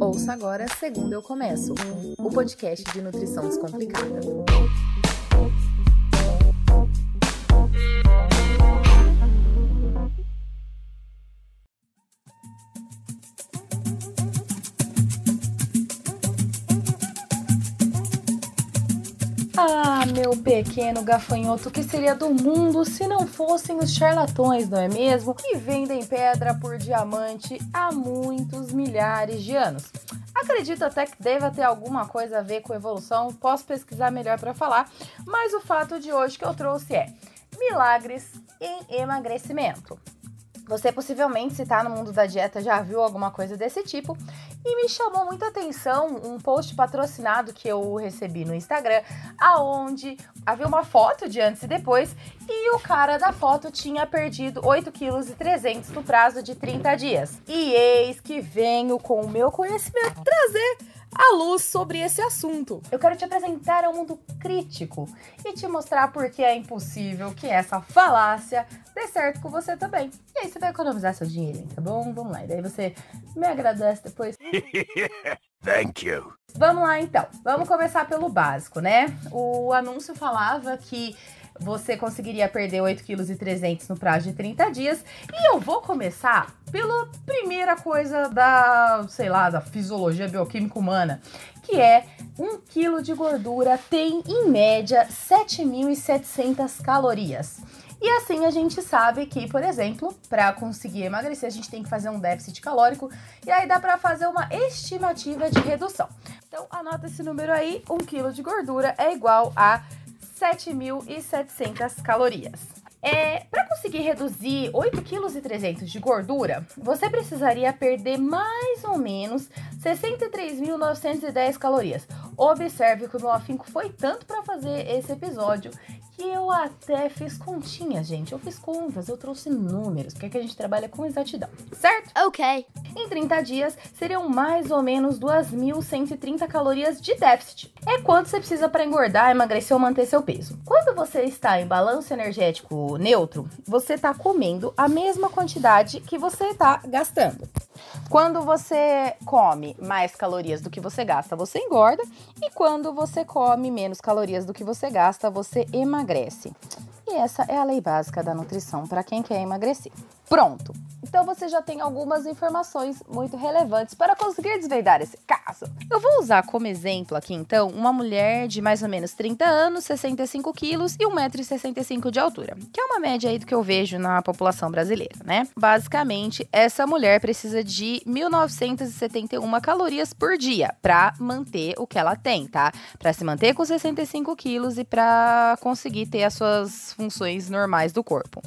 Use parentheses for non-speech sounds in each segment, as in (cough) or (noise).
Ouça agora Segundo Eu Começo, o podcast de nutrição descomplicada. Ah, meu pequeno gafanhoto, que seria do mundo se não fossem os charlatões, não é mesmo? Que vendem pedra por diamante há muitos milhares de anos. Acredito até que deva ter alguma coisa a ver com evolução, posso pesquisar melhor para falar, mas o fato de hoje que eu trouxe é milagres em emagrecimento. Você possivelmente, se está no mundo da dieta, já viu alguma coisa desse tipo. E me chamou muita atenção um post patrocinado que eu recebi no Instagram, aonde havia uma foto de antes e depois, e o cara da foto tinha perdido 8,3 kg no prazo de 30 dias. E eis que venho com o meu conhecimento trazer a luz sobre esse assunto. Eu quero te apresentar ao mundo crítico e te mostrar por que é impossível que essa falácia dê certo com você também. E aí você vai economizar seu dinheiro, tá bom? Vamos lá. E daí você me agradece depois. (laughs) Thank you. Vamos lá então. Vamos começar pelo básico, né? O anúncio falava que você conseguiria perder 8,3 kg no prazo de 30 dias. E eu vou começar pela primeira coisa da, sei lá, da fisiologia bioquímica humana, que é 1 kg de gordura tem em média 7.700 calorias. E assim a gente sabe que, por exemplo, para conseguir emagrecer, a gente tem que fazer um déficit calórico e aí dá para fazer uma estimativa de redução. Então anota esse número aí, 1 kg de gordura é igual a 7.700 calorias. É, para conseguir reduzir 8,3 kg de gordura, você precisaria perder mais ou menos 63.910 calorias. Observe que o meu afinco foi tanto para fazer esse episódio que eu até fiz continhas, gente. Eu fiz contas, eu trouxe números, porque aqui a gente trabalha com exatidão, certo? Ok. Em 30 dias, seriam mais ou menos 2.130 calorias de déficit. É quanto você precisa para engordar, emagrecer ou manter seu peso. Quando você está em balanço energético neutro, você está comendo a mesma quantidade que você está gastando. Quando você come mais calorias do que você gasta, você engorda. E quando você come menos calorias do que você gasta, você emagrece. E essa é a lei básica da nutrição para quem quer emagrecer. Pronto! Então você já tem algumas informações muito relevantes para conseguir desvendar esse caso. Eu vou usar como exemplo aqui então uma mulher de mais ou menos 30 anos, 65 quilos e 1,65m de altura, que é uma média aí do que eu vejo na população brasileira, né? Basicamente, essa mulher precisa de 1.971 calorias por dia para manter o que ela tem, tá? Para se manter com 65 quilos e para conseguir ter as suas funções normais do corpo.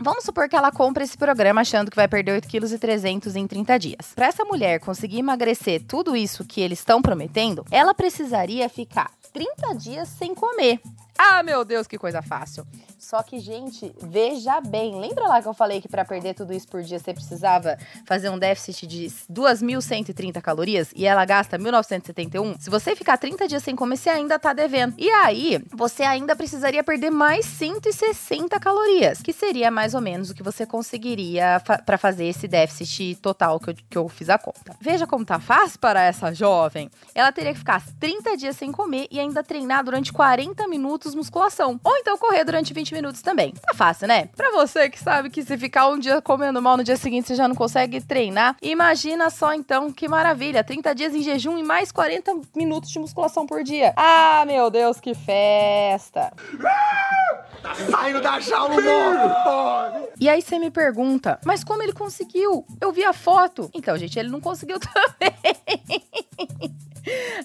Vamos supor que ela compra esse programa achando que vai perder 8,3 kg em 30 dias. Para essa mulher conseguir emagrecer tudo isso que eles estão prometendo, ela precisaria ficar 30 dias sem comer. Ah, meu Deus, que coisa fácil. Só que, gente, veja bem. Lembra lá que eu falei que para perder tudo isso por dia você precisava fazer um déficit de 2.130 calorias e ela gasta 1.971? Se você ficar 30 dias sem comer, você ainda tá devendo. E aí, você ainda precisaria perder mais 160 calorias, que seria mais ou menos o que você conseguiria fa para fazer esse déficit total que eu, que eu fiz a conta. Veja como tá fácil para essa jovem. Ela teria que ficar 30 dias sem comer e ainda treinar durante 40 minutos musculação. Ou então correr durante 20 minutos também. Tá fácil, né? Pra você que sabe que se ficar um dia comendo mal no dia seguinte você já não consegue treinar, imagina só então que maravilha. 30 dias em jejum e mais 40 minutos de musculação por dia. Ah, meu Deus, que festa! Tá saindo da jaula o morro! E aí você me pergunta, mas como ele conseguiu? Eu vi a foto. Então, gente, ele não conseguiu (laughs) também.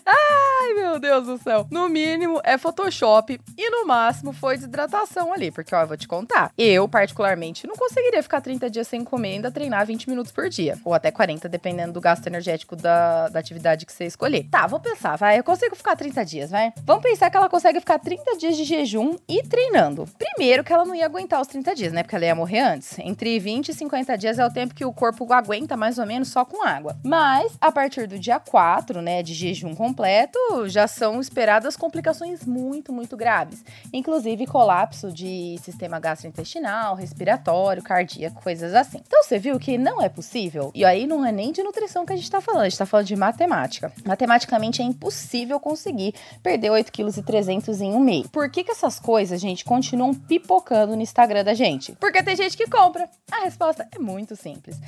Ai, meu Deus do céu. No mínimo é Photoshop e no máximo foi desidratação ali, porque ó, eu vou te contar. Eu, particularmente, não conseguiria ficar 30 dias sem comer treinar 20 minutos por dia, ou até 40, dependendo do gasto energético da, da atividade que você escolher. Tá, vou pensar, vai, eu consigo ficar 30 dias, vai? Vamos pensar que ela consegue ficar 30 dias de jejum e treinando. Primeiro que ela não ia aguentar os 30 dias, né? Porque ela ia morrer antes. Entre 20 e 50 dias é o tempo que o corpo aguenta mais ou menos só com água. Mas a partir do dia 4, né, de jejum jejum completo, já são esperadas complicações muito, muito graves, inclusive colapso de sistema gastrointestinal, respiratório, cardíaco, coisas assim. Então você viu que não é possível, e aí não é nem de nutrição que a gente tá falando, a gente tá falando de matemática. Matematicamente é impossível conseguir perder 8,3 kg em um mês. Por que, que essas coisas, gente, continuam pipocando no Instagram da gente? Porque tem gente que compra. A resposta é muito simples.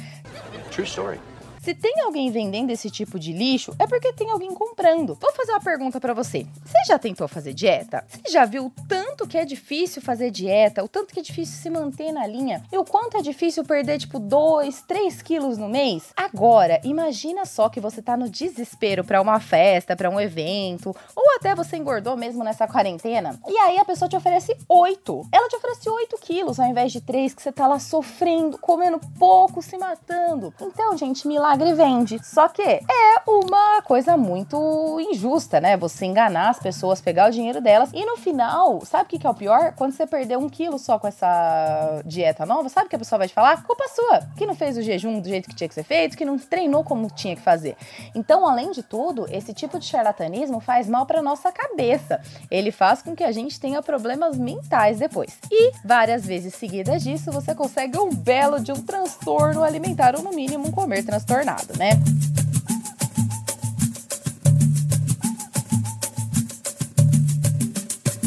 True story. Se tem alguém vendendo esse tipo de lixo, é porque tem alguém comprando. Vou fazer uma pergunta para você. Você já tentou fazer dieta? Você já viu o tanto que é difícil fazer dieta, o tanto que é difícil se manter na linha e o quanto é difícil perder tipo 2, 3 quilos no mês? Agora, imagina só que você tá no desespero para uma festa, para um evento, ou até você engordou mesmo nessa quarentena, e aí a pessoa te oferece 8. Ela te oferece 8 quilos ao invés de 3, que você tá lá sofrendo, comendo pouco, se matando. Então, gente, milagre milagre vende. Só que é uma coisa muito injusta, né? Você enganar as pessoas, pegar o dinheiro delas e no final, sabe o que, é o pior? Quando você perdeu um quilo só com essa dieta nova, sabe o que a pessoa vai te falar? Culpa sua, que não fez o jejum do jeito que tinha que ser feito, que não treinou como tinha que fazer. Então, além de tudo, esse tipo de charlatanismo faz mal para nossa cabeça. Ele faz com que a gente tenha problemas mentais depois. E várias vezes seguidas disso, você consegue um belo de um transtorno alimentar ou no mínimo um comer transtornado jornada, né?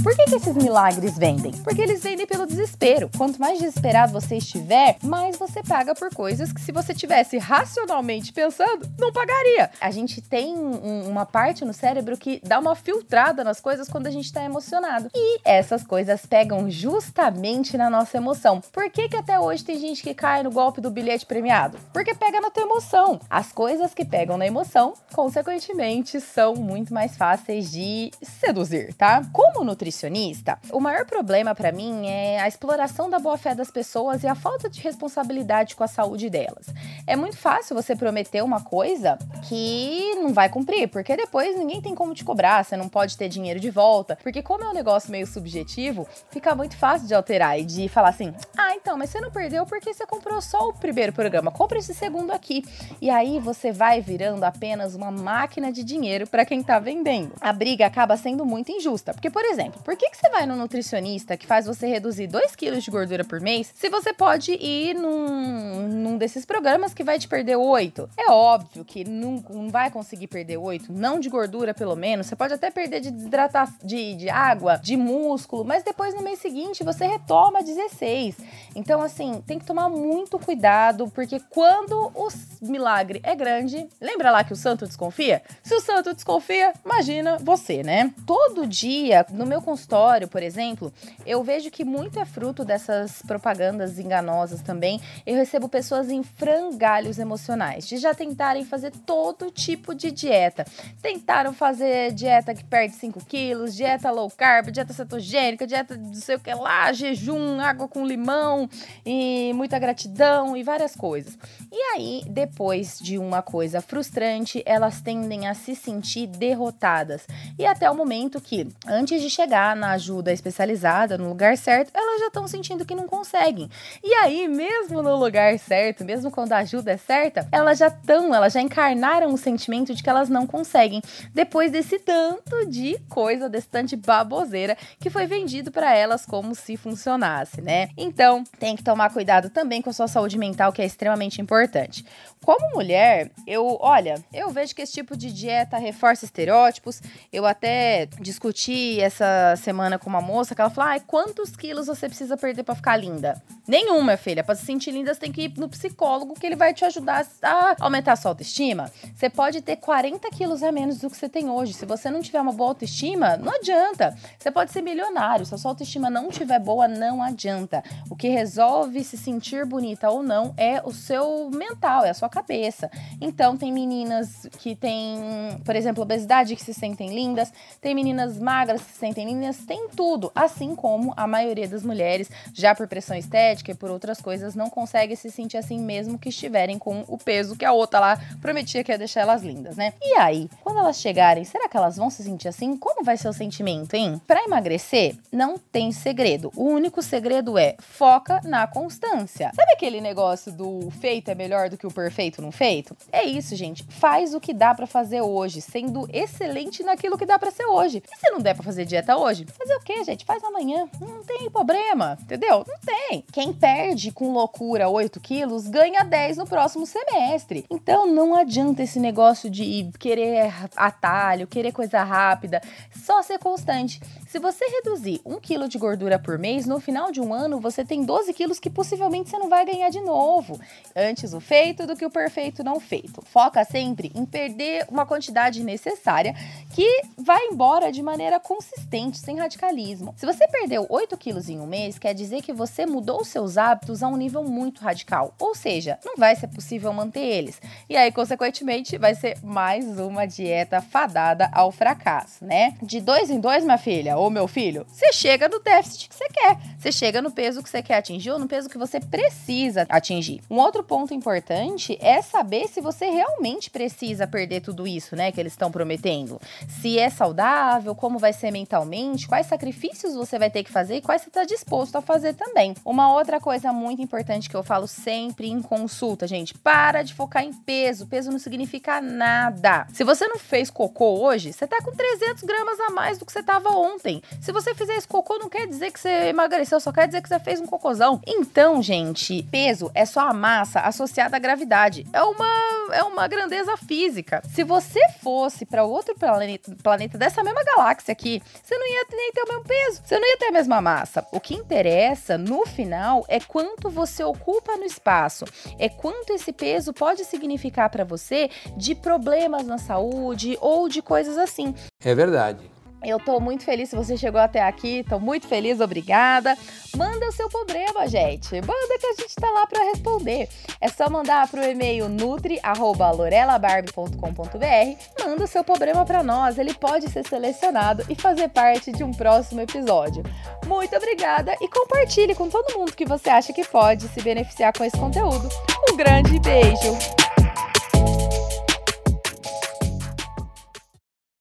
Por que, que esses milagres vendem? Porque eles vendem pelo desespero. Quanto mais desesperado você estiver, mais você paga por coisas que, se você tivesse racionalmente pensando, não pagaria. A gente tem um, uma parte no cérebro que dá uma filtrada nas coisas quando a gente está emocionado. E essas coisas pegam justamente na nossa emoção. Por que, que até hoje tem gente que cai no golpe do bilhete premiado? Porque pega na tua emoção. As coisas que pegam na emoção, consequentemente, são muito mais fáceis de seduzir, tá? Como nutricionista, nutricionista, o maior problema para mim é a exploração da boa-fé das pessoas e a falta de responsabilidade com a saúde delas. É muito fácil você prometer uma coisa que não vai cumprir, porque depois ninguém tem como te cobrar, você não pode ter dinheiro de volta, porque como é um negócio meio subjetivo, fica muito fácil de alterar e de falar assim: "Ah, então, mas você não perdeu porque você comprou só o primeiro programa, compra esse segundo aqui". E aí você vai virando apenas uma máquina de dinheiro para quem tá vendendo. A briga acaba sendo muito injusta, porque por exemplo, por que, que você vai no nutricionista que faz você reduzir 2 quilos de gordura por mês se você pode ir num, num desses programas que vai te perder 8? É óbvio que não, não vai conseguir perder 8, não de gordura pelo menos. Você pode até perder de desidratação de, de água, de músculo, mas depois no mês seguinte você retoma 16. Então, assim, tem que tomar muito cuidado, porque quando o milagre é grande, lembra lá que o santo desconfia? Se o santo desconfia, imagina você, né? Todo dia, no meu consultório, por exemplo, eu vejo que muito é fruto dessas propagandas enganosas também. Eu recebo pessoas em frangalhos emocionais, de já tentarem fazer todo tipo de dieta. Tentaram fazer dieta que perde 5 quilos, dieta low carb, dieta cetogênica, dieta não sei o que lá, jejum, água com limão e muita gratidão e várias coisas. E aí, depois de uma coisa frustrante, elas tendem a se sentir derrotadas. E até o momento que, antes de chegar na ajuda especializada, no lugar certo, elas já estão sentindo que não conseguem. E aí, mesmo no lugar certo, mesmo quando a ajuda é certa, elas já estão, elas já encarnaram o sentimento de que elas não conseguem, depois desse tanto de coisa, desse tanto de baboseira que foi vendido para elas como se funcionasse, né? Então, tem que tomar cuidado também com a sua saúde mental, que é extremamente importante. Como mulher, eu, olha, eu vejo que esse tipo de dieta reforça estereótipos. Eu até discuti essa semana com uma moça que ela falou: ai, quantos quilos você precisa perder para ficar linda? Nenhuma, minha filha. Pra se sentir linda, você tem que ir no psicólogo que ele vai te ajudar a aumentar a sua autoestima. Você pode ter 40 quilos a menos do que você tem hoje. Se você não tiver uma boa autoestima, não adianta. Você pode ser milionário. Se a sua autoestima não tiver boa, não adianta. O que resolve se sentir bonita ou não é o seu mental, é a sua cabeça. Então, tem meninas que têm, por exemplo, obesidade que se sentem lindas, tem meninas magras que se sentem lindas tem tudo, assim como a maioria das mulheres, já por pressão estética e por outras coisas, não consegue se sentir assim mesmo que estiverem com o peso que a outra lá prometia que ia deixar elas lindas, né? E aí, quando elas chegarem, será que elas vão se sentir assim? Como vai ser o sentimento, hein? Para emagrecer, não tem segredo. O único segredo é foca na constância. Sabe aquele negócio do feito é melhor do que o perfeito não feito? É isso, gente. Faz o que dá para fazer hoje, sendo excelente naquilo que dá para ser hoje. E se não der para fazer dieta hoje, fazer o quê, gente? Faz amanhã. Não tem problema, entendeu? Não tem. Quem perde com loucura 8 quilos ganha 10 no próximo semestre. Então não adianta esse negócio de querer atalho, querer coisa rápida. Só ser constante. Se você reduzir um quilo de gordura por mês, no final de um ano você tem 12 quilos que possivelmente você não vai ganhar de novo. Antes o feito do que o perfeito não feito. Foca sempre em perder uma quantidade necessária que vai embora de maneira consistente, sem radicalismo. Se você perdeu 8 quilos em um mês, quer dizer que você mudou seus hábitos a um nível muito radical. Ou seja, não vai ser possível manter eles. E aí, consequentemente, vai ser mais uma dieta fadada ao fracasso, né? De dois em dois, minha filha, ou meu filho, você chega no déficit que você quer. Você chega no peso que você quer atingir ou no peso que você precisa atingir. Um outro ponto importante é saber se você realmente precisa perder tudo isso, né, que eles estão prometendo. Se é saudável, como vai ser mentalmente, quais sacrifícios você vai ter que fazer e quais você está disposto a fazer também. Uma outra coisa muito importante que eu falo sempre em consulta, gente, para de focar em peso. Peso não significa nada. Se você não fez cocô hoje, você tá com 300 gramas a mais do que você tava ontem Se você fizer esse cocô, não quer dizer que você emagreceu, só quer dizer que você fez um cocôzão. Então, gente, peso é só a massa associada à gravidade. É uma, é uma grandeza física. Se você fosse para outro planeta, planeta dessa mesma galáxia aqui, você não ia nem ter o mesmo peso, você não ia ter a mesma massa. O que interessa no final é quanto você ocupa no espaço, é quanto esse peso pode significar para você de problemas na saúde ou de coisas assim. É verdade. Eu tô muito feliz se você chegou até aqui, tô muito feliz, obrigada. Manda o seu problema, gente. Manda que a gente tá lá para responder. É só mandar pro e-mail nutri@lorelabarbie.com.br. Manda o seu problema para nós, ele pode ser selecionado e fazer parte de um próximo episódio. Muito obrigada e compartilhe com todo mundo que você acha que pode se beneficiar com esse conteúdo. Um grande beijo.